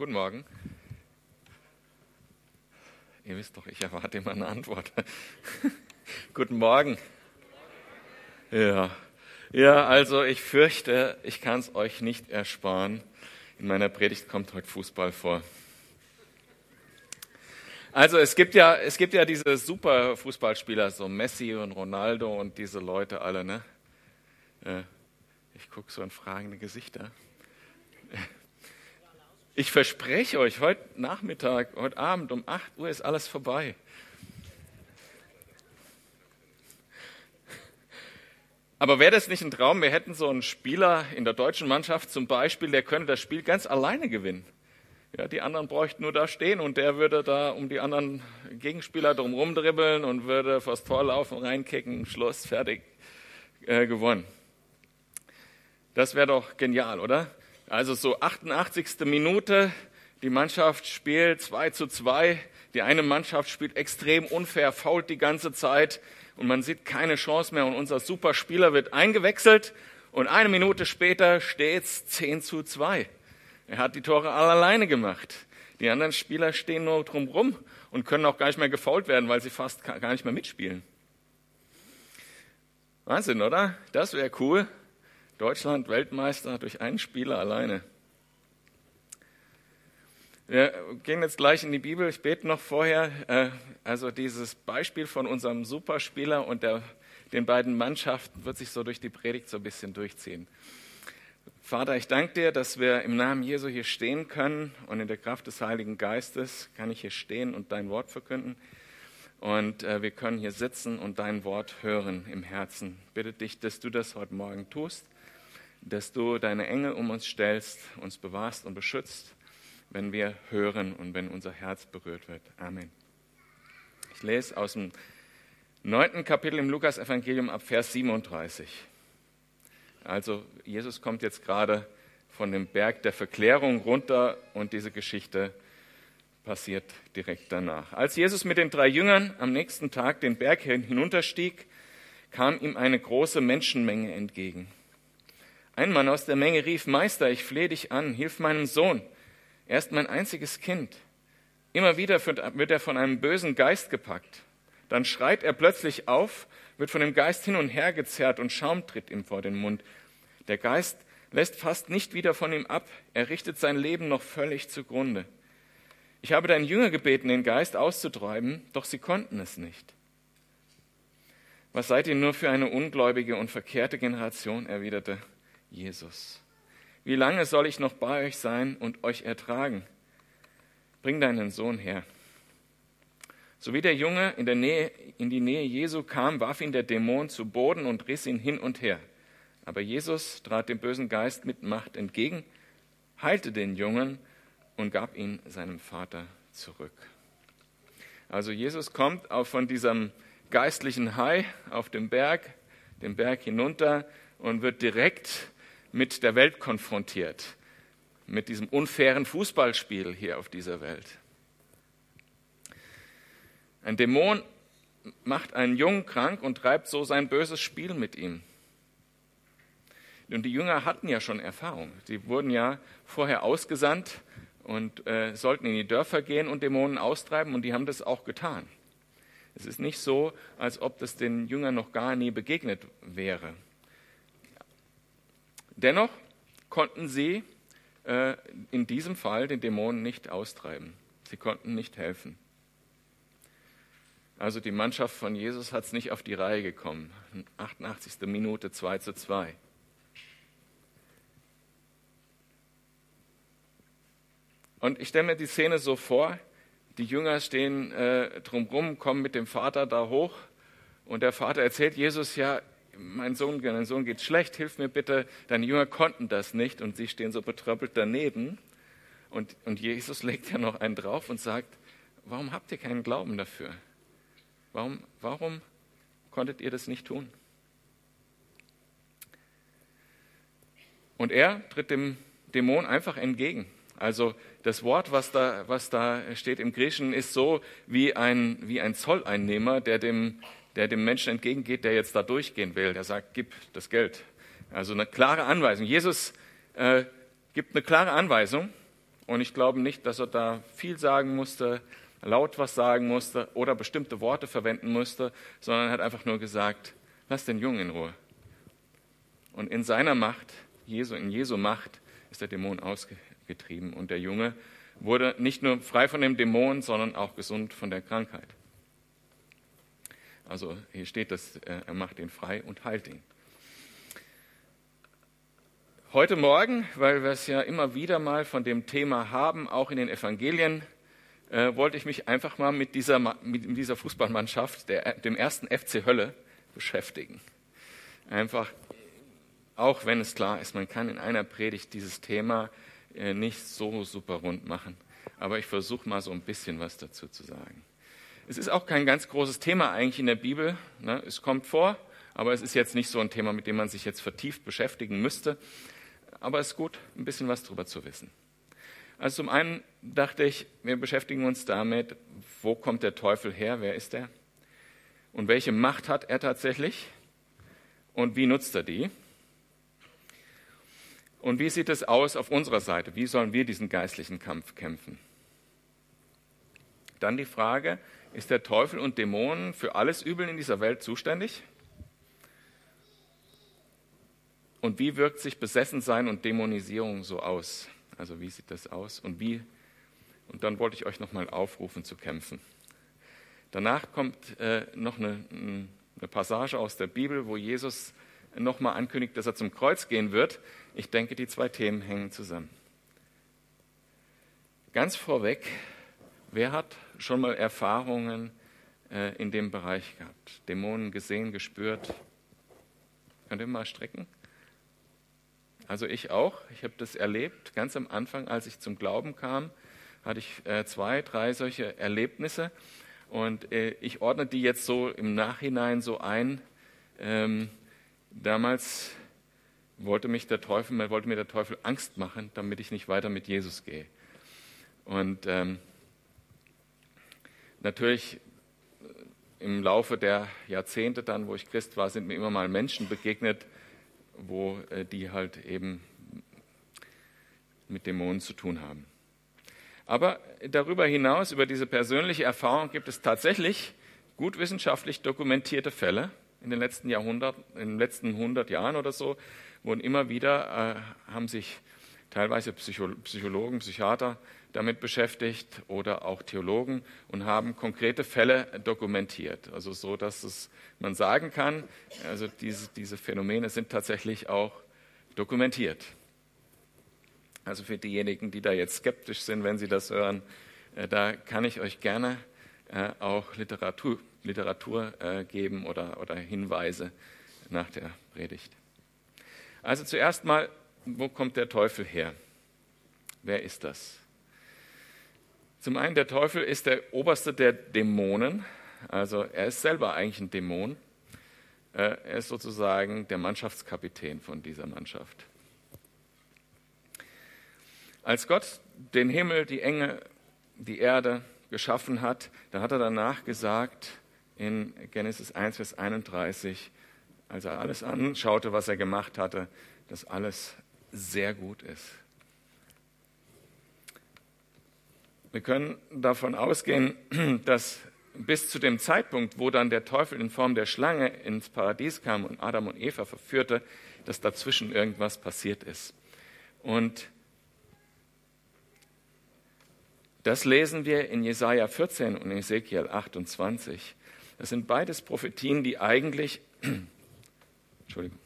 Guten Morgen. Ihr wisst doch, ich erwarte immer eine Antwort. Guten Morgen. Ja. ja, also ich fürchte, ich kann es euch nicht ersparen. In meiner Predigt kommt heute Fußball vor. Also es gibt ja, es gibt ja diese super Fußballspieler, so Messi und Ronaldo und diese Leute alle, ne? Ich gucke so in fragende Gesichter. Ich verspreche euch, heute Nachmittag, heute Abend um 8 Uhr ist alles vorbei. Aber wäre das nicht ein Traum? Wir hätten so einen Spieler in der deutschen Mannschaft zum Beispiel, der könnte das Spiel ganz alleine gewinnen. Ja, die anderen bräuchten nur da stehen und der würde da um die anderen Gegenspieler drum rumdribbeln und würde vors Tor laufen, reinkicken, Schluss, fertig, äh, gewonnen. Das wäre doch genial, oder? Also so 88. Minute, die Mannschaft spielt 2 zu 2. Die eine Mannschaft spielt extrem unfair, fault die ganze Zeit und man sieht keine Chance mehr und unser Superspieler wird eingewechselt und eine Minute später steht's 10 zu 2. Er hat die Tore alle alleine gemacht. Die anderen Spieler stehen nur drumrum und können auch gar nicht mehr gefault werden, weil sie fast gar nicht mehr mitspielen. Wahnsinn, oder? Das wäre cool. Deutschland Weltmeister durch einen Spieler alleine. Wir gehen jetzt gleich in die Bibel. Ich bete noch vorher. Äh, also dieses Beispiel von unserem Superspieler und der, den beiden Mannschaften wird sich so durch die Predigt so ein bisschen durchziehen. Vater, ich danke dir, dass wir im Namen Jesu hier stehen können und in der Kraft des Heiligen Geistes kann ich hier stehen und dein Wort verkünden. Und äh, wir können hier sitzen und dein Wort hören im Herzen. Bitte dich, dass du das heute Morgen tust dass du deine Engel um uns stellst, uns bewahrst und beschützt, wenn wir hören und wenn unser Herz berührt wird. Amen. Ich lese aus dem neunten Kapitel im Lukas-Evangelium ab Vers 37. Also, Jesus kommt jetzt gerade von dem Berg der Verklärung runter und diese Geschichte passiert direkt danach. Als Jesus mit den drei Jüngern am nächsten Tag den Berg hinunterstieg, kam ihm eine große Menschenmenge entgegen. Ein Mann aus der Menge rief, Meister, ich flehe dich an, hilf meinem Sohn. Er ist mein einziges Kind. Immer wieder wird er von einem bösen Geist gepackt. Dann schreit er plötzlich auf, wird von dem Geist hin und her gezerrt und Schaum tritt ihm vor den Mund. Der Geist lässt fast nicht wieder von ihm ab. Er richtet sein Leben noch völlig zugrunde. Ich habe deinen Jünger gebeten, den Geist auszutreiben, doch sie konnten es nicht. Was seid ihr nur für eine ungläubige und verkehrte Generation? erwiderte Jesus. Wie lange soll ich noch bei euch sein und euch ertragen? Bring deinen Sohn her. So wie der Junge in, der Nähe, in die Nähe Jesu kam, warf ihn der Dämon zu Boden und riss ihn hin und her. Aber Jesus trat dem bösen Geist mit Macht entgegen, heilte den Jungen und gab ihn seinem Vater zurück. Also Jesus kommt auch von diesem geistlichen Hai auf dem Berg, den Berg hinunter und wird direkt mit der Welt konfrontiert, mit diesem unfairen Fußballspiel hier auf dieser Welt. Ein Dämon macht einen Jungen krank und treibt so sein böses Spiel mit ihm. Und die Jünger hatten ja schon Erfahrung. Sie wurden ja vorher ausgesandt und äh, sollten in die Dörfer gehen und Dämonen austreiben und die haben das auch getan. Es ist nicht so, als ob das den Jüngern noch gar nie begegnet wäre. Dennoch konnten sie äh, in diesem Fall den Dämonen nicht austreiben. Sie konnten nicht helfen. Also die Mannschaft von Jesus hat es nicht auf die Reihe gekommen. 88. Minute 2 zu 2. Und ich stelle mir die Szene so vor, die Jünger stehen äh, drumherum, kommen mit dem Vater da hoch und der Vater erzählt Jesus ja, mein Sohn, mein Sohn geht schlecht, hilf mir bitte. Deine Jünger konnten das nicht und sie stehen so betröppelt daneben. Und, und Jesus legt ja noch einen drauf und sagt, warum habt ihr keinen Glauben dafür? Warum, warum konntet ihr das nicht tun? Und er tritt dem Dämon einfach entgegen. Also das Wort, was da, was da steht im Griechischen, ist so wie ein, wie ein Zolleinnehmer, der dem der dem Menschen entgegengeht, der jetzt da durchgehen will. Der sagt, gib das Geld. Also eine klare Anweisung. Jesus äh, gibt eine klare Anweisung Und ich glaube nicht, dass er da viel sagen musste, laut was sagen musste oder bestimmte Worte verwenden musste, sondern er hat einfach nur gesagt, lass den Jungen in Ruhe. Und in seiner Macht, Jesu, in Jesu Macht, ist der Dämon ausgetrieben. Und der Junge wurde nicht nur frei von dem Dämon, sondern auch gesund von der Krankheit. Also hier steht, dass äh, er macht ihn frei und heilt ihn. Heute Morgen, weil wir es ja immer wieder mal von dem Thema haben, auch in den Evangelien, äh, wollte ich mich einfach mal mit dieser, mit dieser Fußballmannschaft, der, dem ersten FC Hölle, beschäftigen. Einfach, auch wenn es klar ist, man kann in einer Predigt dieses Thema äh, nicht so super rund machen. Aber ich versuche mal so ein bisschen was dazu zu sagen. Es ist auch kein ganz großes Thema eigentlich in der Bibel. Ne? Es kommt vor, aber es ist jetzt nicht so ein Thema, mit dem man sich jetzt vertieft beschäftigen müsste. Aber es ist gut, ein bisschen was darüber zu wissen. Also zum einen dachte ich, wir beschäftigen uns damit, wo kommt der Teufel her, wer ist er und welche Macht hat er tatsächlich und wie nutzt er die. Und wie sieht es aus auf unserer Seite? Wie sollen wir diesen geistlichen Kampf kämpfen? Dann die Frage, ist der Teufel und Dämonen für alles Übel in dieser Welt zuständig? Und wie wirkt sich Besessensein und Dämonisierung so aus? Also wie sieht das aus und wie? Und dann wollte ich euch nochmal aufrufen zu kämpfen. Danach kommt äh, noch eine, eine Passage aus der Bibel, wo Jesus nochmal ankündigt, dass er zum Kreuz gehen wird. Ich denke, die zwei Themen hängen zusammen. Ganz vorweg, wer hat schon mal Erfahrungen äh, in dem Bereich gehabt? Dämonen gesehen, gespürt? Könnt ihr mal strecken? Also ich auch. Ich habe das erlebt. Ganz am Anfang, als ich zum Glauben kam, hatte ich äh, zwei, drei solche Erlebnisse. Und äh, ich ordne die jetzt so im Nachhinein so ein. Ähm, damals wollte, mich der Teufel, wollte mir der Teufel Angst machen, damit ich nicht weiter mit Jesus gehe. Und ähm, natürlich äh, im Laufe der Jahrzehnte dann, wo ich Christ war, sind mir immer mal Menschen begegnet, wo äh, die halt eben mit Dämonen zu tun haben. Aber darüber hinaus, über diese persönliche Erfahrung, gibt es tatsächlich gut wissenschaftlich dokumentierte Fälle in den letzten Jahrhunderten, in den letzten 100 Jahren oder so, wurden immer wieder, äh, haben sich teilweise Psychologen, Psychiater damit beschäftigt oder auch Theologen und haben konkrete Fälle dokumentiert. Also so, dass es, man sagen kann, also diese, diese Phänomene sind tatsächlich auch dokumentiert. Also für diejenigen, die da jetzt skeptisch sind, wenn sie das hören, äh, da kann ich euch gerne äh, auch Literatur, Literatur äh, geben oder, oder Hinweise nach der Predigt. Also zuerst mal, wo kommt der Teufel her? Wer ist das? Zum einen, der Teufel ist der oberste der Dämonen, also er ist selber eigentlich ein Dämon. Äh, er ist sozusagen der Mannschaftskapitän von dieser Mannschaft. Als Gott den Himmel, die Enge, die Erde geschaffen hat, da hat er danach gesagt in Genesis 1, Vers 31, als er alles anschaute, was er gemacht hatte, dass alles sehr gut ist. Wir können davon ausgehen, dass bis zu dem Zeitpunkt, wo dann der Teufel in Form der Schlange ins Paradies kam und Adam und Eva verführte, dass dazwischen irgendwas passiert ist. Und das lesen wir in Jesaja 14 und Ezekiel 28. Das sind beides Prophetien, die eigentlich, Entschuldigung,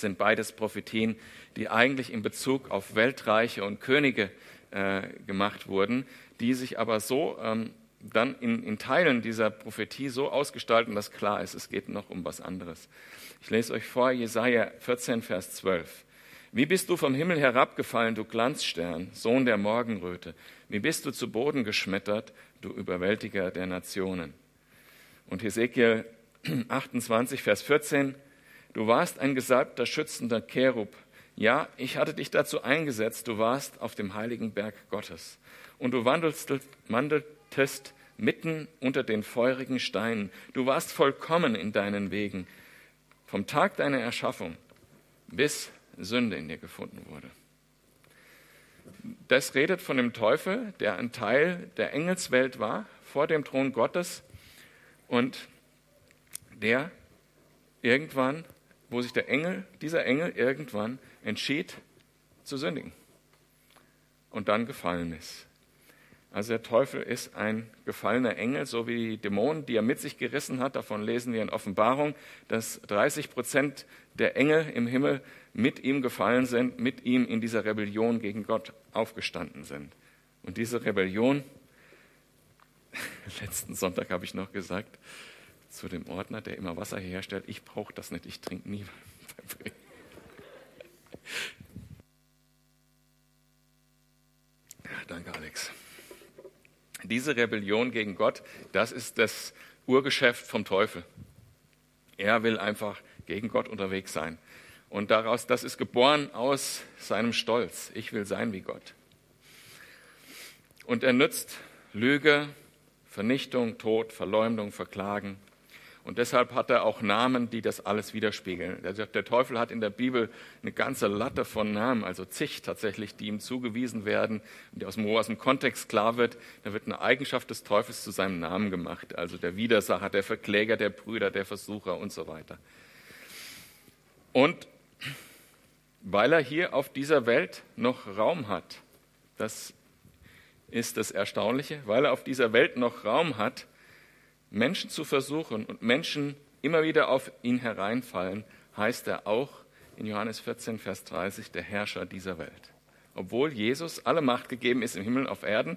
sind beides Prophetien, die eigentlich in Bezug auf Weltreiche und Könige äh, gemacht wurden, die sich aber so ähm, dann in, in, Teilen dieser Prophetie so ausgestalten, dass klar ist, es geht noch um was anderes. Ich lese euch vor, Jesaja 14, Vers 12. Wie bist du vom Himmel herabgefallen, du Glanzstern, Sohn der Morgenröte? Wie bist du zu Boden geschmettert, du Überwältiger der Nationen? Und Hesekiel 28, Vers 14. Du warst ein gesalbter, schützender Cherub, ja, ich hatte dich dazu eingesetzt, du warst auf dem heiligen Berg Gottes. Und du wandeltest mitten unter den feurigen Steinen. Du warst vollkommen in deinen Wegen. Vom Tag deiner Erschaffung bis Sünde in dir gefunden wurde. Das redet von dem Teufel, der ein Teil der Engelswelt war, vor dem Thron Gottes. Und der irgendwann, wo sich der Engel, dieser Engel irgendwann entschied zu sündigen und dann gefallen ist. Also der Teufel ist ein gefallener Engel, so wie die Dämonen, die er mit sich gerissen hat. Davon lesen wir in Offenbarung, dass 30 Prozent der Engel im Himmel mit ihm gefallen sind, mit ihm in dieser Rebellion gegen Gott aufgestanden sind. Und diese Rebellion, letzten Sonntag habe ich noch gesagt, zu dem Ordner, der immer Wasser herstellt, ich brauche das nicht, ich trinke nie. Ja, danke, Alex. Diese Rebellion gegen Gott, das ist das Urgeschäft vom Teufel. Er will einfach gegen Gott unterwegs sein. Und daraus, das ist geboren aus seinem Stolz. Ich will sein wie Gott. Und er nützt Lüge, Vernichtung, Tod, Verleumdung, Verklagen, und deshalb hat er auch Namen, die das alles widerspiegeln. Der Teufel hat in der Bibel eine ganze Latte von Namen, also zig tatsächlich, die ihm zugewiesen werden und die aus dem, aus dem Kontext klar wird. Da wird eine Eigenschaft des Teufels zu seinem Namen gemacht. Also der Widersacher, der Verkläger, der Brüder, der Versucher und so weiter. Und weil er hier auf dieser Welt noch Raum hat, das ist das Erstaunliche, weil er auf dieser Welt noch Raum hat, Menschen zu versuchen und Menschen immer wieder auf ihn hereinfallen, heißt er auch in Johannes 14, Vers 30, der Herrscher dieser Welt. Obwohl Jesus alle Macht gegeben ist im Himmel und auf Erden,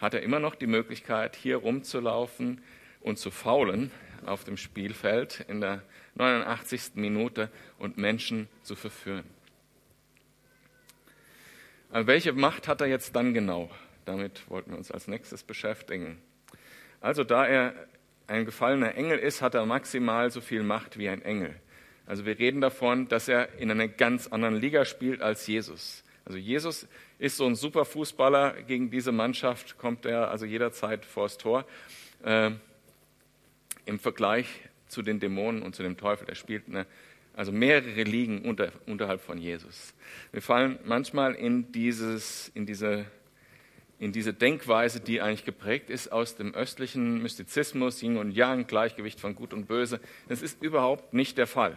hat er immer noch die Möglichkeit, hier rumzulaufen und zu faulen auf dem Spielfeld in der 89. Minute und Menschen zu verführen. Aber welche Macht hat er jetzt dann genau? Damit wollten wir uns als nächstes beschäftigen. Also da er ein gefallener Engel ist, hat er maximal so viel Macht wie ein Engel. Also wir reden davon, dass er in einer ganz anderen Liga spielt als Jesus. Also Jesus ist so ein super Fußballer. Gegen diese Mannschaft kommt er also jederzeit vors Tor. Äh, Im Vergleich zu den Dämonen und zu dem Teufel. Er spielt eine, also mehrere Ligen unter, unterhalb von Jesus. Wir fallen manchmal in, dieses, in diese in diese Denkweise, die eigentlich geprägt ist aus dem östlichen Mystizismus, Yin und Yang, Gleichgewicht von Gut und Böse. Das ist überhaupt nicht der Fall.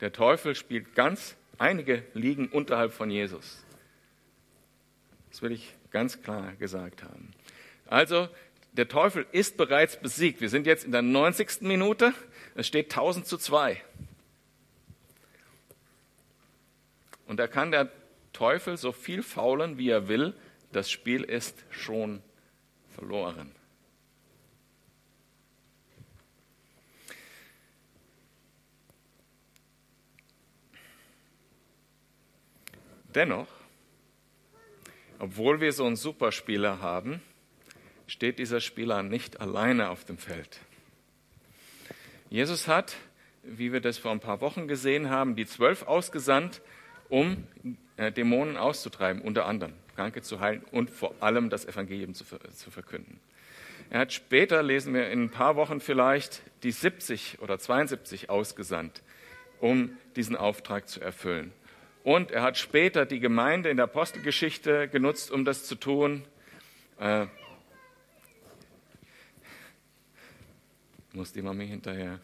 Der Teufel spielt ganz einige liegen unterhalb von Jesus. Das will ich ganz klar gesagt haben. Also, der Teufel ist bereits besiegt. Wir sind jetzt in der 90. Minute. Es steht 1000 zu 2. Und da kann der Teufel so viel faulen, wie er will das Spiel ist schon verloren. Dennoch, obwohl wir so einen Superspieler haben, steht dieser Spieler nicht alleine auf dem Feld. Jesus hat, wie wir das vor ein paar Wochen gesehen haben, die zwölf ausgesandt, um äh, Dämonen auszutreiben, unter anderem. Kranke zu heilen und vor allem das Evangelium zu, zu verkünden. Er hat später, lesen wir in ein paar Wochen vielleicht, die 70 oder 72 ausgesandt, um diesen Auftrag zu erfüllen. Und er hat später die Gemeinde in der Apostelgeschichte genutzt, um das zu tun. Äh, muss die Mami hinterher.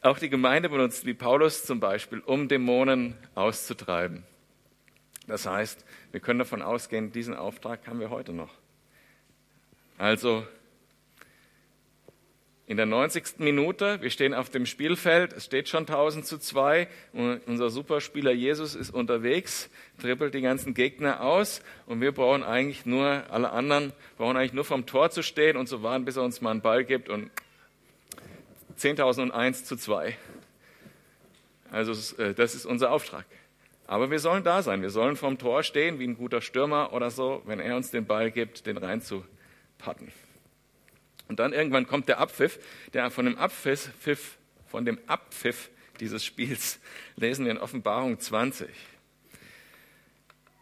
Auch die Gemeinde benutzt, wie Paulus zum Beispiel, um Dämonen auszutreiben. Das heißt, wir können davon ausgehen, diesen Auftrag haben wir heute noch. Also in der 90. Minute, wir stehen auf dem Spielfeld, es steht schon 1000 zu 2 und unser Superspieler Jesus ist unterwegs, trippelt die ganzen Gegner aus und wir brauchen eigentlich nur, alle anderen brauchen eigentlich nur vom Tor zu stehen und zu warten, bis er uns mal einen Ball gibt und 10.001 zu 2. Also äh, das ist unser Auftrag. Aber wir sollen da sein. Wir sollen vorm Tor stehen, wie ein guter Stürmer oder so, wenn er uns den Ball gibt, den reinzupacken. Und dann irgendwann kommt der Abpfiff, der von dem Abpfiff, von dem Abpfiff dieses Spiels lesen wir in Offenbarung 20.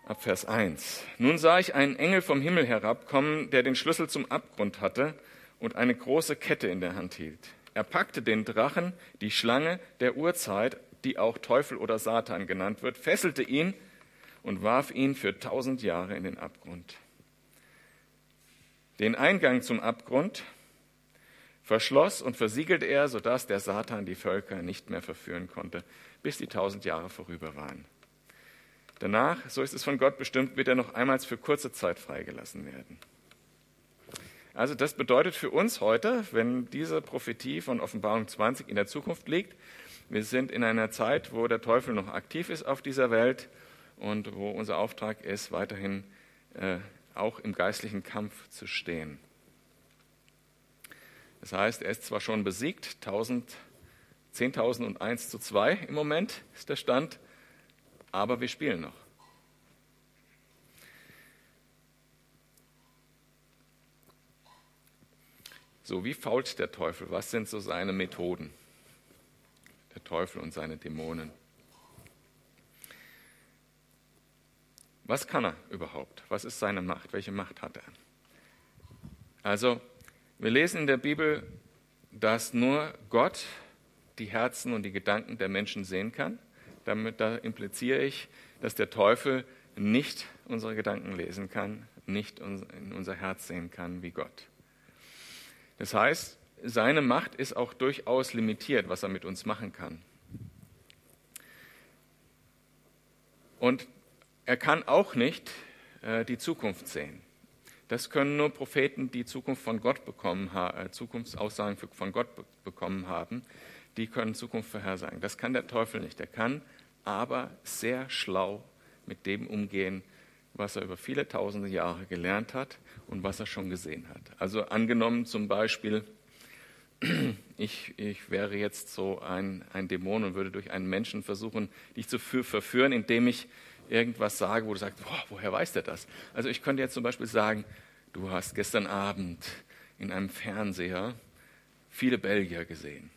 Ab Vers 1. Nun sah ich einen Engel vom Himmel herabkommen, der den Schlüssel zum Abgrund hatte und eine große Kette in der Hand hielt. Er packte den Drachen, die Schlange der Urzeit, die auch Teufel oder Satan genannt wird, fesselte ihn und warf ihn für tausend Jahre in den Abgrund. Den Eingang zum Abgrund verschloss und versiegelte er, sodass der Satan die Völker nicht mehr verführen konnte, bis die tausend Jahre vorüber waren. Danach, so ist es von Gott bestimmt, wird er noch einmal für kurze Zeit freigelassen werden. Also das bedeutet für uns heute, wenn diese Prophetie von Offenbarung 20 in der Zukunft liegt, wir sind in einer Zeit, wo der Teufel noch aktiv ist auf dieser Welt und wo unser Auftrag ist, weiterhin äh, auch im geistlichen Kampf zu stehen. Das heißt, er ist zwar schon besiegt, 10.001 zu 2 im Moment ist der Stand, aber wir spielen noch. So, wie fault der Teufel? Was sind so seine Methoden? Der Teufel und seine Dämonen. Was kann er überhaupt? Was ist seine Macht? Welche Macht hat er? Also, wir lesen in der Bibel, dass nur Gott die Herzen und die Gedanken der Menschen sehen kann. Damit da impliziere ich, dass der Teufel nicht unsere Gedanken lesen kann, nicht in unser Herz sehen kann wie Gott. Das heißt, seine Macht ist auch durchaus limitiert, was er mit uns machen kann. Und er kann auch nicht äh, die Zukunft sehen. Das können nur Propheten, die Zukunft von Gott bekommen äh, Zukunftsaussagen von Gott be bekommen haben, die können Zukunft vorhersagen. Das kann der Teufel nicht. Er kann aber sehr schlau mit dem umgehen, was er über viele tausende Jahre gelernt hat und was er schon gesehen hat. Also angenommen zum Beispiel, ich, ich wäre jetzt so ein, ein Dämon und würde durch einen Menschen versuchen, dich zu verführen, indem ich irgendwas sage, wo du sagst, boah, woher weiß der das? Also ich könnte jetzt zum Beispiel sagen, du hast gestern Abend in einem Fernseher viele Belgier gesehen.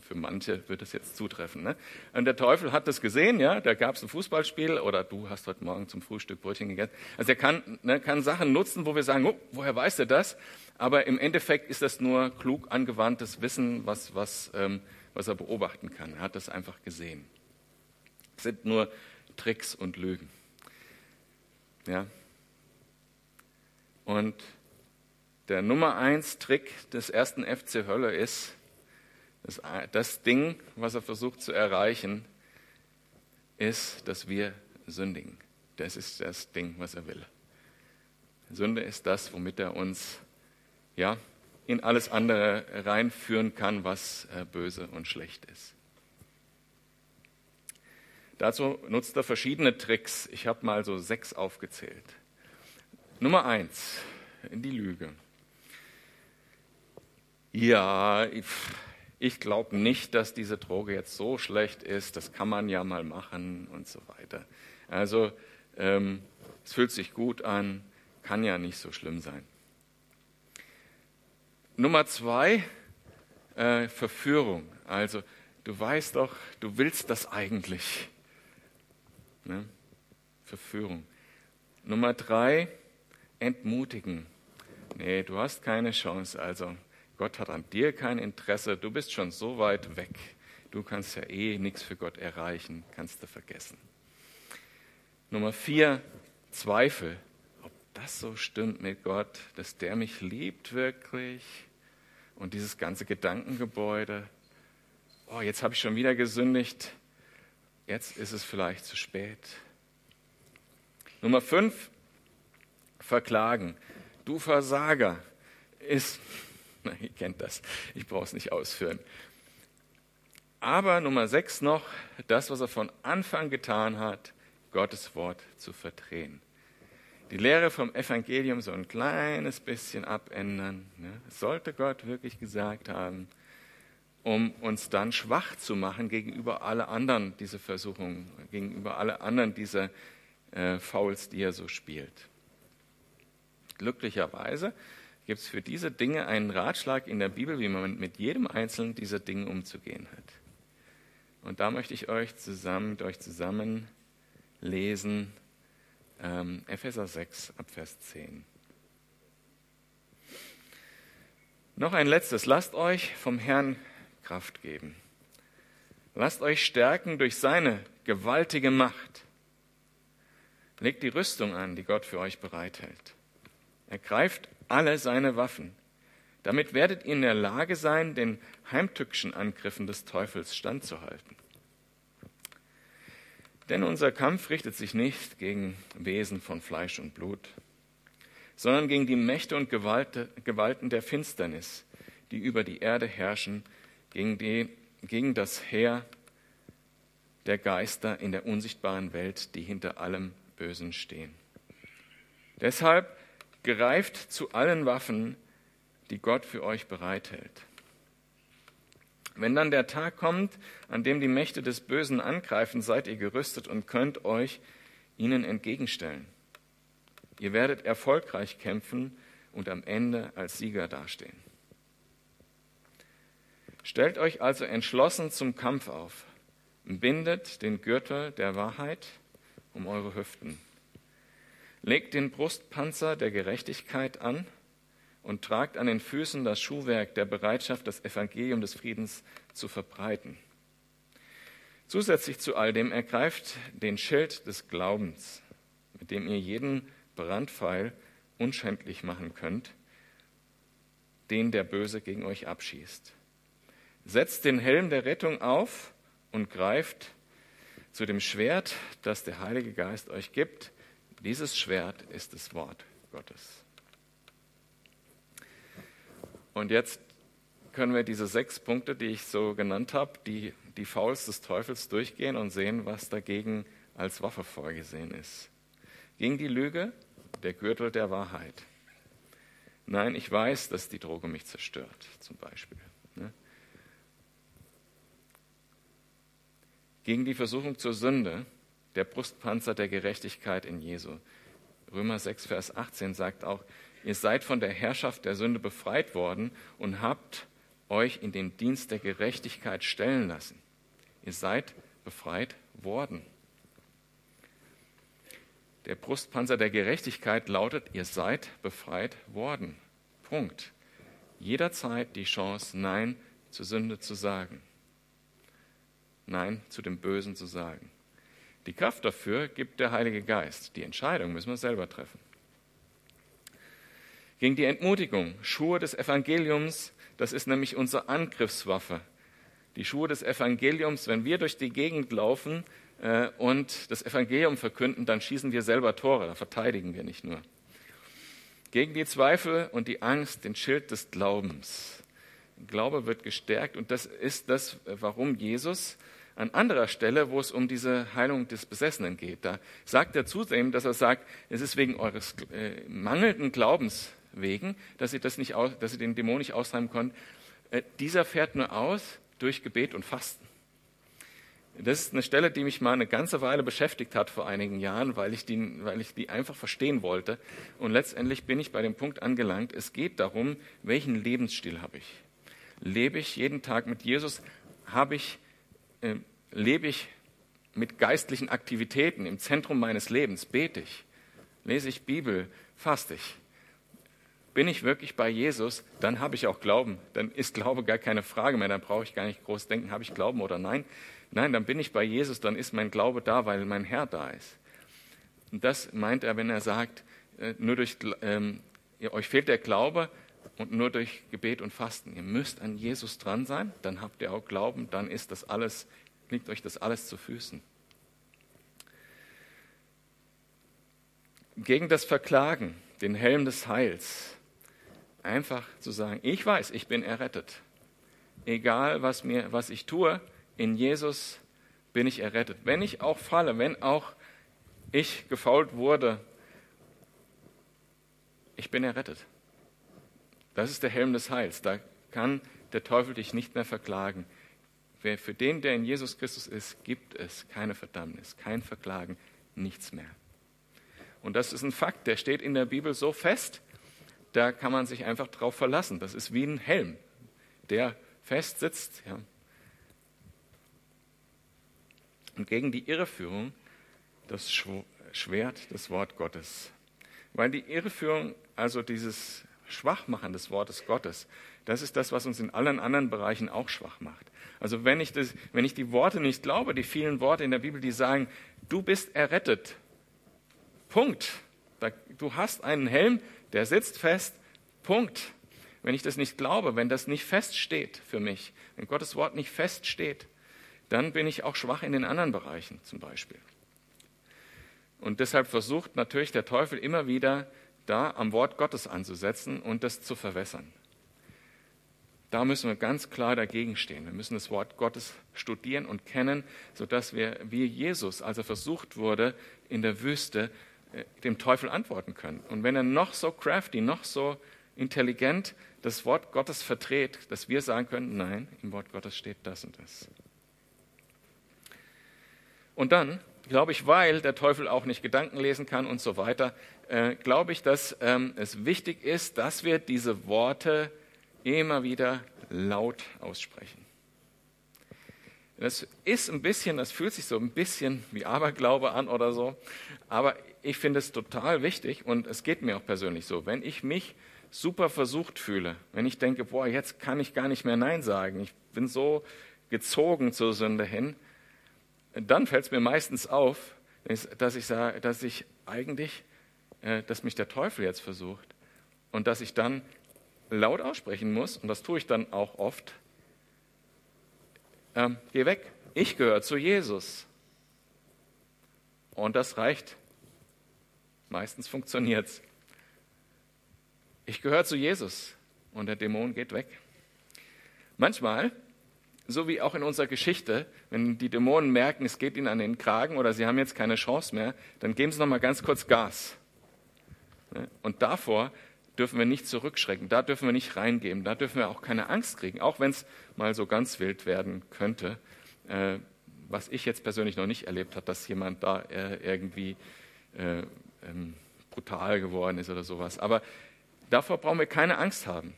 Für manche wird das jetzt zutreffen. Ne? Und der Teufel hat das gesehen, ja, da gab es ein Fußballspiel oder du hast heute Morgen zum Frühstück Brötchen gegessen. Also er kann, ne, kann Sachen nutzen, wo wir sagen, oh, woher weiß er das? Aber im Endeffekt ist das nur klug angewandtes Wissen, was, was, ähm, was er beobachten kann. Er hat das einfach gesehen. Es sind nur Tricks und Lügen. Ja. Und der Nummer eins Trick des ersten FC Hölle ist, das, das Ding, was er versucht zu erreichen, ist, dass wir sündigen. Das ist das Ding, was er will. Sünde ist das, womit er uns ja, in alles andere reinführen kann, was äh, böse und schlecht ist. Dazu nutzt er verschiedene Tricks. Ich habe mal so sechs aufgezählt. Nummer eins, die Lüge. Ja, ich, glaube nicht, dass diese Droge jetzt so schlecht ist, das kann man ja mal machen und so weiter. Also ähm, es fühlt sich gut an, kann ja nicht so schlimm sein. Nummer zwei, äh, Verführung. Also du weißt doch, du willst das eigentlich. Ne? Verführung. Nummer drei, entmutigen. Nee, du hast keine Chance. Also Gott hat an dir kein Interesse, du bist schon so weit weg, du kannst ja eh nichts für Gott erreichen, kannst du vergessen. Nummer vier, Zweifel, ob das so stimmt mit Gott, dass der mich liebt wirklich? Und dieses ganze Gedankengebäude, oh, jetzt habe ich schon wieder gesündigt, jetzt ist es vielleicht zu spät. Nummer fünf, Verklagen. Du Versager ist Ihr kennt das. Ich brauche es nicht ausführen. Aber Nummer sechs noch, das, was er von Anfang getan hat, Gottes Wort zu verdrehen. Die Lehre vom Evangelium so ein kleines bisschen abändern. Ne? Sollte Gott wirklich gesagt haben, um uns dann schwach zu machen gegenüber alle anderen diese Versuchungen, gegenüber alle anderen diese äh, Fouls, die er so spielt. Glücklicherweise gibt es für diese Dinge einen Ratschlag in der Bibel, wie man mit jedem einzelnen dieser Dinge umzugehen hat. Und da möchte ich euch zusammen, mit euch zusammen lesen, ähm, Epheser 6 ab Vers 10. Noch ein letztes, lasst euch vom Herrn Kraft geben. Lasst euch stärken durch seine gewaltige Macht. Legt die Rüstung an, die Gott für euch bereithält. Ergreift alle seine Waffen. Damit werdet ihr in der Lage sein, den heimtückischen Angriffen des Teufels standzuhalten. Denn unser Kampf richtet sich nicht gegen Wesen von Fleisch und Blut, sondern gegen die Mächte und Gewalten der Finsternis, die über die Erde herrschen, gegen, die, gegen das Heer der Geister in der unsichtbaren Welt, die hinter allem Bösen stehen. Deshalb greift zu allen Waffen, die Gott für euch bereithält. Wenn dann der Tag kommt, an dem die Mächte des Bösen angreifen, seid ihr gerüstet und könnt euch ihnen entgegenstellen. Ihr werdet erfolgreich kämpfen und am Ende als Sieger dastehen. Stellt euch also entschlossen zum Kampf auf. Bindet den Gürtel der Wahrheit um eure Hüften. Legt den Brustpanzer der Gerechtigkeit an und tragt an den Füßen das Schuhwerk der Bereitschaft, das Evangelium des Friedens zu verbreiten. Zusätzlich zu all dem ergreift den Schild des Glaubens, mit dem ihr jeden Brandpfeil unschändlich machen könnt, den der Böse gegen euch abschießt. Setzt den Helm der Rettung auf und greift zu dem Schwert, das der Heilige Geist euch gibt. Dieses Schwert ist das Wort Gottes. Und jetzt können wir diese sechs Punkte, die ich so genannt habe, die, die Fouls des Teufels durchgehen und sehen, was dagegen als Waffe vorgesehen ist. Gegen die Lüge der Gürtel der Wahrheit. Nein, ich weiß, dass die Droge mich zerstört, zum Beispiel. Ne? Gegen die Versuchung zur Sünde, der Brustpanzer der Gerechtigkeit in Jesu. Römer 6, Vers 18 sagt auch, Ihr seid von der Herrschaft der Sünde befreit worden und habt euch in den Dienst der Gerechtigkeit stellen lassen. Ihr seid befreit worden. Der Brustpanzer der Gerechtigkeit lautet, ihr seid befreit worden. Punkt. Jederzeit die Chance, Nein zur Sünde zu sagen. Nein zu dem Bösen zu sagen. Die Kraft dafür gibt der Heilige Geist. Die Entscheidung müssen wir selber treffen gegen die Entmutigung. Schuhe des Evangeliums, das ist nämlich unsere Angriffswaffe. Die Schuhe des Evangeliums, wenn wir durch die Gegend laufen äh, und das Evangelium verkünden, dann schießen wir selber Tore, da verteidigen wir nicht nur. Gegen die Zweifel und die Angst, den Schild des Glaubens. Glaube wird gestärkt und das ist das, warum Jesus an anderer Stelle, wo es um diese Heilung des Besessenen geht, da sagt er zudem, dass er sagt, es ist wegen eures äh, mangelnden Glaubens wegen, dass sie, das nicht aus, dass sie den Dämon nicht austreiben konnten. Äh, dieser fährt nur aus durch Gebet und Fasten. Das ist eine Stelle, die mich mal eine ganze Weile beschäftigt hat vor einigen Jahren, weil ich, die, weil ich die einfach verstehen wollte. Und letztendlich bin ich bei dem Punkt angelangt, es geht darum, welchen Lebensstil habe ich? Lebe ich jeden Tag mit Jesus? Habe ich, äh, lebe ich mit geistlichen Aktivitäten im Zentrum meines Lebens? Bete ich? Lese ich Bibel? Faste ich? bin ich wirklich bei Jesus, dann habe ich auch Glauben. Dann ist Glaube gar keine Frage mehr. Dann brauche ich gar nicht groß denken, habe ich Glauben oder nein. Nein, dann bin ich bei Jesus, dann ist mein Glaube da, weil mein Herr da ist. Und das meint er, wenn er sagt, äh, nur durch, ähm, euch fehlt der Glaube und nur durch Gebet und Fasten. Ihr müsst an Jesus dran sein, dann habt ihr auch Glauben, dann ist das alles, liegt euch das alles zu Füßen. Gegen das Verklagen, den Helm des Heils, einfach zu sagen, ich weiß, ich bin errettet. Egal, was, mir, was ich tue, in Jesus bin ich errettet. Wenn ich auch falle, wenn auch ich gefault wurde, ich bin errettet. Das ist der Helm des Heils. Da kann der Teufel dich nicht mehr verklagen. Wer für den, der in Jesus Christus ist, gibt es keine Verdammnis, kein Verklagen, nichts mehr. Und das ist ein Fakt, der steht in der Bibel so fest, da kann man sich einfach drauf verlassen. Das ist wie ein Helm, der fest sitzt. Ja. Und gegen die Irreführung das Schwert, das Wort Gottes. Weil die Irreführung, also dieses Schwachmachen des Wortes Gottes, das ist das, was uns in allen anderen Bereichen auch schwach macht. Also wenn ich, das, wenn ich die Worte nicht glaube, die vielen Worte in der Bibel, die sagen, du bist errettet. Punkt. Du hast einen Helm, der sitzt fest. Punkt. Wenn ich das nicht glaube, wenn das nicht feststeht für mich, wenn Gottes Wort nicht feststeht, dann bin ich auch schwach in den anderen Bereichen zum Beispiel. Und deshalb versucht natürlich der Teufel immer wieder, da am Wort Gottes anzusetzen und das zu verwässern. Da müssen wir ganz klar dagegen stehen. Wir müssen das Wort Gottes studieren und kennen, sodass wir, wie Jesus, als er versucht wurde, in der Wüste äh, dem Teufel antworten können. Und wenn er noch so crafty, noch so intelligent das Wort Gottes verdreht, dass wir sagen können, nein, im Wort Gottes steht das und das. Und dann glaube ich, weil der Teufel auch nicht Gedanken lesen kann und so weiter, äh, glaube ich, dass ähm, es wichtig ist, dass wir diese Worte immer wieder laut aussprechen. Das ist ein bisschen, das fühlt sich so ein bisschen wie Aberglaube an oder so, aber ich finde es total wichtig und es geht mir auch persönlich so. Wenn ich mich super versucht fühle, wenn ich denke, boah, jetzt kann ich gar nicht mehr Nein sagen, ich bin so gezogen zur Sünde hin, dann fällt es mir meistens auf, dass ich sage, dass ich eigentlich, dass mich der Teufel jetzt versucht und dass ich dann laut aussprechen muss, und das tue ich dann auch oft, ähm, geh weg, ich gehöre zu Jesus. Und das reicht. Meistens funktioniert es. Ich gehöre zu Jesus und der Dämon geht weg. Manchmal so wie auch in unserer Geschichte, wenn die Dämonen merken, es geht ihnen an den Kragen oder sie haben jetzt keine Chance mehr, dann geben sie noch mal ganz kurz Gas. Und davor dürfen wir nicht zurückschrecken, da dürfen wir nicht reingeben, da dürfen wir auch keine Angst kriegen, auch wenn es mal so ganz wild werden könnte, äh, was ich jetzt persönlich noch nicht erlebt habe, dass jemand da äh, irgendwie äh, ähm, brutal geworden ist oder sowas. Aber davor brauchen wir keine Angst haben,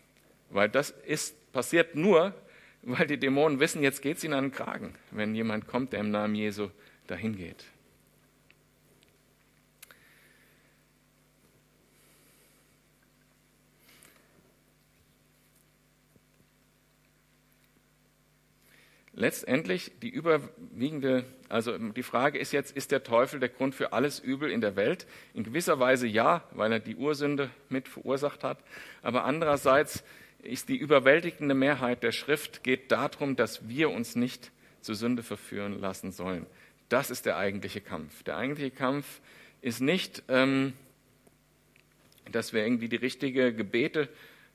weil das ist, passiert nur, weil die Dämonen wissen, jetzt geht es ihnen an den Kragen, wenn jemand kommt, der im Namen Jesu dahin geht. Letztendlich die überwiegende, also die Frage ist jetzt, ist der Teufel der Grund für alles Übel in der Welt? In gewisser Weise ja, weil er die Ursünde mit verursacht hat, aber andererseits ist die überwältigende Mehrheit der Schrift geht darum, dass wir uns nicht zur Sünde verführen lassen sollen. Das ist der eigentliche Kampf. Der eigentliche Kampf ist nicht, ähm, dass wir irgendwie die richtigen Gebete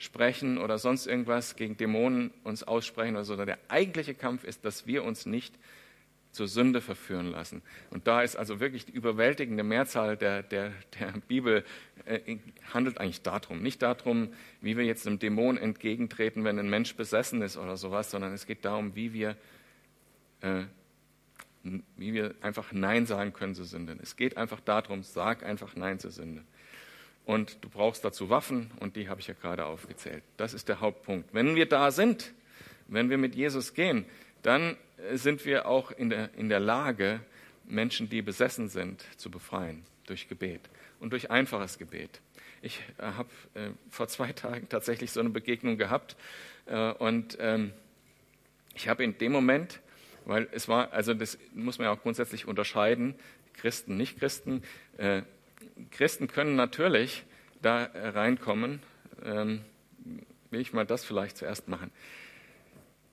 sprechen oder sonst irgendwas gegen Dämonen uns aussprechen oder so, der eigentliche Kampf ist, dass wir uns nicht zur Sünde verführen lassen. Und da ist also wirklich die überwältigende Mehrzahl der, der, der Bibel äh, handelt eigentlich darum. Nicht darum, wie wir jetzt einem Dämon entgegentreten, wenn ein Mensch besessen ist oder sowas, sondern es geht darum, wie wir, äh, wie wir einfach Nein sagen können zur Sünde. Es geht einfach darum, sag einfach Nein zur Sünde. Und du brauchst dazu Waffen und die habe ich ja gerade aufgezählt. Das ist der Hauptpunkt. Wenn wir da sind, wenn wir mit Jesus gehen, dann sind wir auch in der, in der Lage, Menschen, die besessen sind, zu befreien durch Gebet und durch einfaches Gebet. Ich äh, habe äh, vor zwei Tagen tatsächlich so eine Begegnung gehabt äh, und ähm, ich habe in dem Moment, weil es war, also das muss man ja auch grundsätzlich unterscheiden, Christen, nicht Christen. Äh, Christen können natürlich da reinkommen. Ähm, will ich mal das vielleicht zuerst machen.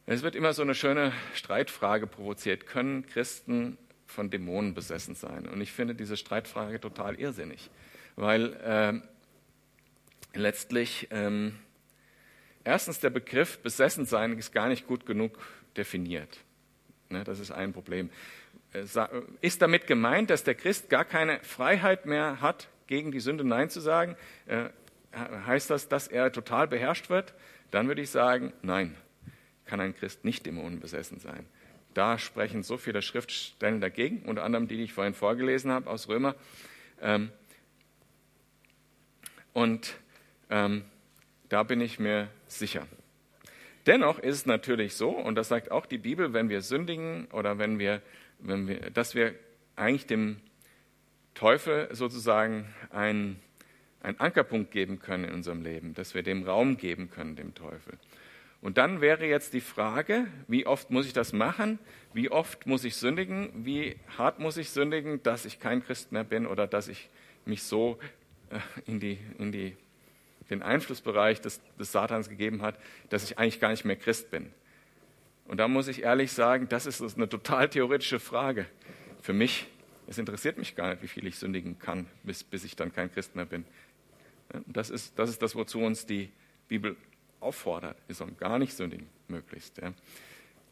Es wird immer so eine schöne Streitfrage provoziert. Können Christen von Dämonen besessen sein? Und ich finde diese Streitfrage total irrsinnig, weil äh, letztlich ähm, erstens der Begriff besessen sein ist gar nicht gut genug definiert. Ne, das ist ein Problem. Äh, ist damit gemeint, dass der Christ gar keine Freiheit mehr hat, gegen die Sünde Nein zu sagen? Äh, heißt das, dass er total beherrscht wird? Dann würde ich sagen, nein kann ein Christ nicht dämonenbesessen sein. Da sprechen so viele Schriftstellen dagegen, unter anderem die, die ich vorhin vorgelesen habe aus Römer. Ähm, und ähm, da bin ich mir sicher. Dennoch ist es natürlich so, und das sagt auch die Bibel, wenn wir sündigen oder wenn wir, wir dass wir eigentlich dem Teufel sozusagen ein, einen Ankerpunkt geben können in unserem Leben, dass wir dem Raum geben können, dem Teufel. Und dann wäre jetzt die Frage, wie oft muss ich das machen? Wie oft muss ich sündigen? Wie hart muss ich sündigen, dass ich kein Christ mehr bin oder dass ich mich so äh, in, die, in die, den Einflussbereich des, des Satans gegeben hat, dass ich eigentlich gar nicht mehr Christ bin? Und da muss ich ehrlich sagen, das ist eine total theoretische Frage. Für mich, es interessiert mich gar nicht, wie viel ich sündigen kann, bis, bis ich dann kein Christ mehr bin. Das ist, das ist das, wozu uns die Bibel auffordert. Wir sollen gar nicht sündigen, möglichst. Ja.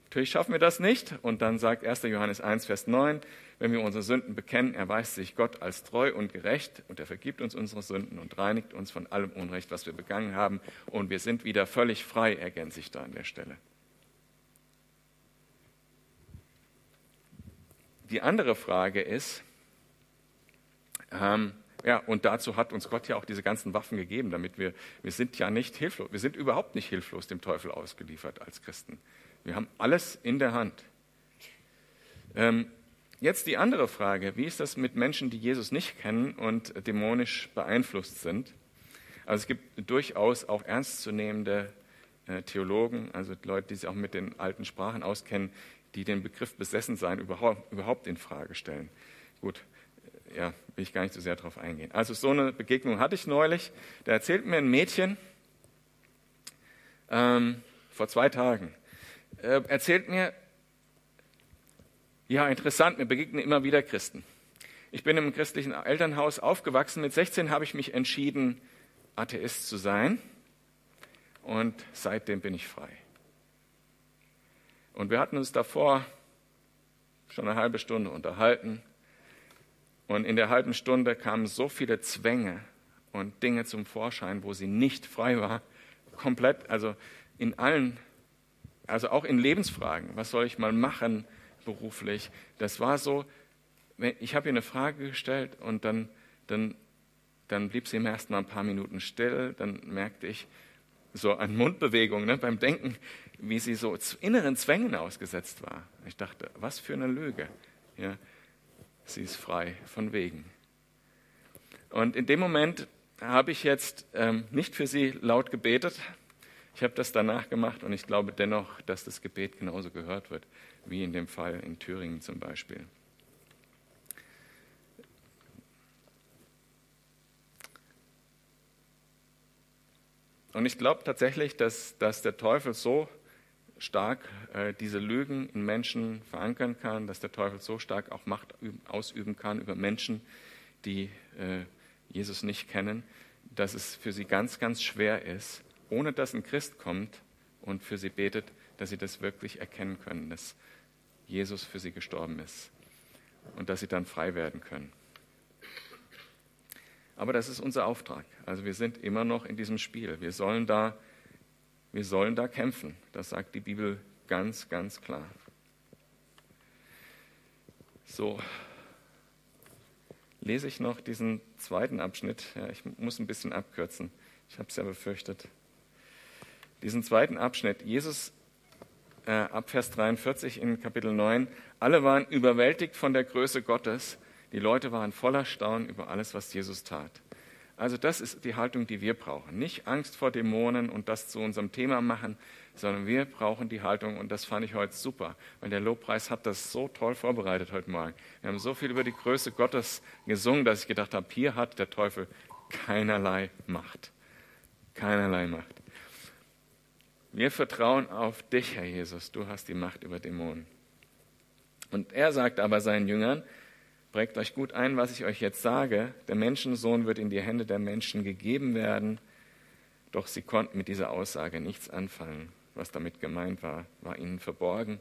Natürlich schaffen wir das nicht. Und dann sagt 1. Johannes 1, Vers 9, wenn wir unsere Sünden bekennen, erweist sich Gott als treu und gerecht und er vergibt uns unsere Sünden und reinigt uns von allem Unrecht, was wir begangen haben. Und wir sind wieder völlig frei, ergänze ich da an der Stelle. Die andere Frage ist, ähm, ja, und dazu hat uns Gott ja auch diese ganzen Waffen gegeben, damit wir, wir sind ja nicht hilflos, wir sind überhaupt nicht hilflos dem Teufel ausgeliefert als Christen. Wir haben alles in der Hand. Ähm, jetzt die andere Frage, wie ist das mit Menschen, die Jesus nicht kennen und dämonisch beeinflusst sind? Also es gibt durchaus auch ernstzunehmende äh, Theologen, also Leute, die sich auch mit den alten Sprachen auskennen, die den Begriff Besessensein überhaupt, überhaupt in Frage stellen. Gut, ja, will ich gar nicht so sehr darauf eingehen. Also so eine Begegnung hatte ich neulich. Da erzählt mir ein Mädchen ähm, vor zwei Tagen, äh, erzählt mir, ja interessant, mir begegnen immer wieder Christen. Ich bin im christlichen Elternhaus aufgewachsen. Mit 16 habe ich mich entschieden, Atheist zu sein. Und seitdem bin ich frei. Und wir hatten uns davor schon eine halbe Stunde unterhalten. Und in der halben Stunde kamen so viele Zwänge und Dinge zum Vorschein, wo sie nicht frei war. Komplett, also in allen, also auch in Lebensfragen. Was soll ich mal machen beruflich? Das war so, ich habe ihr eine Frage gestellt und dann, dann, dann blieb sie im ersten Mal ein paar Minuten still. Dann merkte ich so an Mundbewegungen ne, beim Denken, wie sie so inneren Zwängen ausgesetzt war. Ich dachte, was für eine Lüge. Ja sie ist frei von wegen. Und in dem Moment habe ich jetzt ähm, nicht für sie laut gebetet. Ich habe das danach gemacht und ich glaube dennoch, dass das Gebet genauso gehört wird, wie in dem Fall in Thüringen zum Beispiel. Und ich glaube tatsächlich, dass, dass der Teufel so stark äh, diese Lügen in Menschen verankern kann, dass der Teufel so stark auch Macht ausüben kann über Menschen, die äh, Jesus nicht kennen, dass es für sie ganz, ganz schwer ist, ohne dass ein Christ kommt und für sie betet, dass sie das wirklich erkennen können, dass Jesus für sie gestorben ist und dass sie dann frei werden können. Aber das ist unser Auftrag. Also wir sind immer noch in diesem Spiel. Wir sollen da wir sollen da kämpfen. Das sagt die Bibel ganz, ganz klar. So, lese ich noch diesen zweiten Abschnitt. Ja, ich muss ein bisschen abkürzen. Ich habe es ja befürchtet. Diesen zweiten Abschnitt. Jesus äh, ab Vers 43 in Kapitel 9. Alle waren überwältigt von der Größe Gottes. Die Leute waren voller Staunen über alles, was Jesus tat. Also das ist die Haltung, die wir brauchen. Nicht Angst vor Dämonen und das zu unserem Thema machen, sondern wir brauchen die Haltung und das fand ich heute super, weil der Lobpreis hat das so toll vorbereitet heute Morgen. Wir haben so viel über die Größe Gottes gesungen, dass ich gedacht habe, hier hat der Teufel keinerlei Macht. Keinerlei Macht. Wir vertrauen auf dich, Herr Jesus. Du hast die Macht über Dämonen. Und er sagt aber seinen Jüngern, Prägt euch gut ein, was ich euch jetzt sage. Der Menschensohn wird in die Hände der Menschen gegeben werden. Doch sie konnten mit dieser Aussage nichts anfangen. Was damit gemeint war, war ihnen verborgen.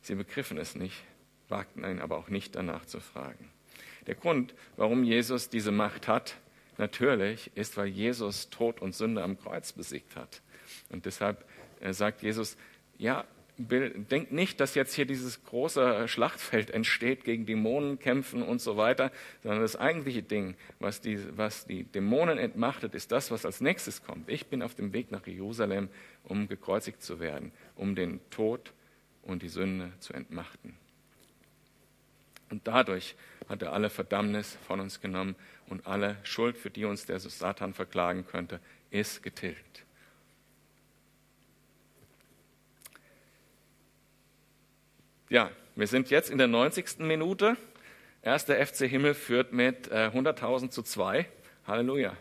Sie begriffen es nicht, wagten ihn aber auch nicht danach zu fragen. Der Grund, warum Jesus diese Macht hat, natürlich, ist, weil Jesus Tod und Sünde am Kreuz besiegt hat. Und deshalb äh, sagt Jesus, ja, denkt nicht, dass jetzt hier dieses große Schlachtfeld entsteht gegen Dämonen kämpfen und so weiter, sondern das eigentliche Ding, was die, was die Dämonen entmachtet, ist das, was als nächstes kommt. Ich bin auf dem Weg nach Jerusalem, um gekreuzigt zu werden, um den Tod und die Sünde zu entmachten. Und dadurch hat er alle Verdammnis von uns genommen und alle Schuld, für die uns der Satan verklagen könnte, ist getilgt. Ja, wir sind jetzt in der 90. Minute. Erster FC Himmel führt mit äh, 100.000 zu 2. Halleluja.